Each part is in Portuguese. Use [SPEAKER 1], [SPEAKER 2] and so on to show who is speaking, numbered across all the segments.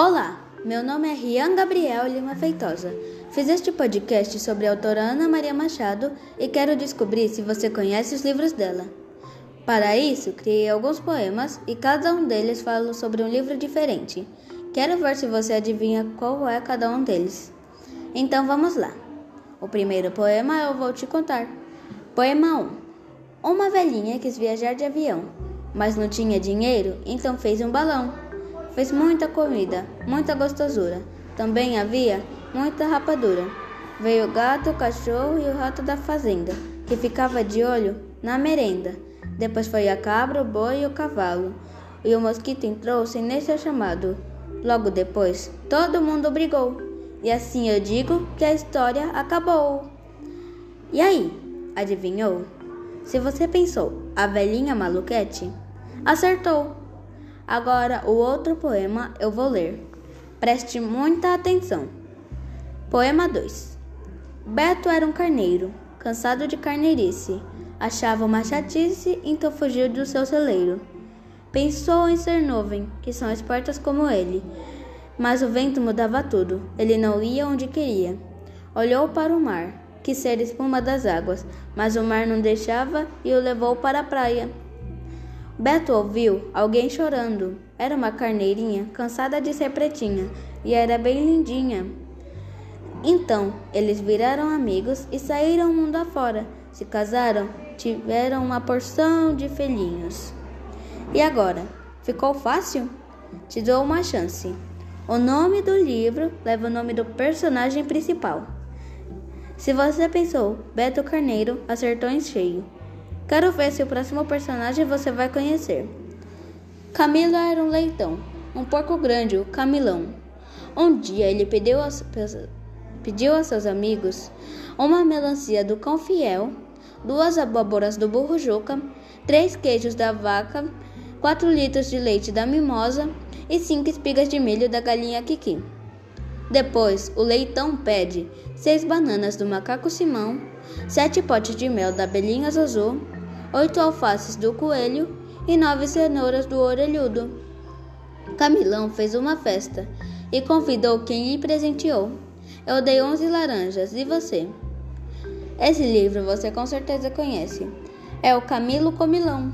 [SPEAKER 1] Olá, meu nome é Rian Gabriel Lima Feitosa. Fiz este podcast sobre a autora Ana Maria Machado e quero descobrir se você conhece os livros dela. Para isso, criei alguns poemas e cada um deles fala sobre um livro diferente. Quero ver se você adivinha qual é cada um deles. Então vamos lá. O primeiro poema eu vou te contar. Poema 1. Uma velhinha quis viajar de avião, mas não tinha dinheiro, então fez um balão. Fez muita comida, muita gostosura. Também havia muita rapadura. Veio o gato, o cachorro e o rato da fazenda, que ficava de olho na merenda. Depois foi a cabra, o boi e o cavalo. E o mosquito entrou sem nem ser chamado. Logo depois, todo mundo brigou. E assim eu digo que a história acabou. E aí, adivinhou? Se você pensou, a velhinha maluquete, acertou. Agora, o outro poema eu vou ler. Preste muita atenção. Poema 2 Beto era um carneiro, cansado de carneirice. Achava uma chatice, então fugiu do seu celeiro. Pensou em ser nuvem, que são espertas como ele. Mas o vento mudava tudo, ele não ia onde queria. Olhou para o mar, quis ser espuma das águas, mas o mar não deixava e o levou para a praia. Beto ouviu alguém chorando. Era uma carneirinha, cansada de ser pretinha, e era bem lindinha. Então, eles viraram amigos e saíram mundo afora. Se casaram, tiveram uma porção de filhinhos. E agora? Ficou fácil? Te dou uma chance. O nome do livro leva o nome do personagem principal. Se você pensou Beto Carneiro, acertou em cheio. Quero ver se o próximo personagem você vai conhecer. Camilo era um leitão, um porco grande, o Camilão. Um dia ele pediu a, pediu a seus amigos uma melancia do cão fiel, duas abóboras do burro Juca, três queijos da vaca, quatro litros de leite da mimosa e cinco espigas de milho da galinha Kiki. Depois, o leitão pede seis bananas do macaco Simão, sete potes de mel da abelhinha Zuzu, oito alfaces do coelho e nove cenouras do orelhudo. Camilão fez uma festa e convidou quem lhe presenteou. Eu dei onze laranjas, e você? Esse livro você com certeza conhece. É o Camilo Comilão.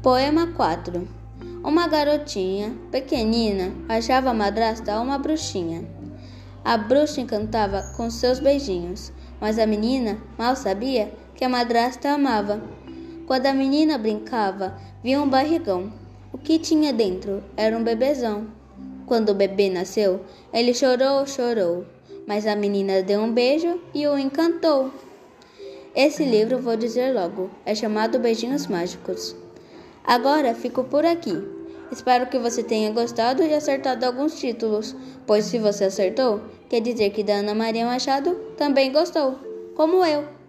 [SPEAKER 1] Poema 4 Uma garotinha, pequenina, achava a madrasta uma bruxinha. A bruxa encantava com seus beijinhos, mas a menina mal sabia que a madrasta amava. Quando a menina brincava, via um barrigão. O que tinha dentro era um bebezão. Quando o bebê nasceu, ele chorou, chorou, mas a menina deu um beijo e o encantou. Esse livro, vou dizer logo, é chamado Beijinhos Mágicos. Agora fico por aqui. Espero que você tenha gostado e acertado alguns títulos, pois se você acertou, quer dizer que da Ana Maria Machado também gostou, como eu.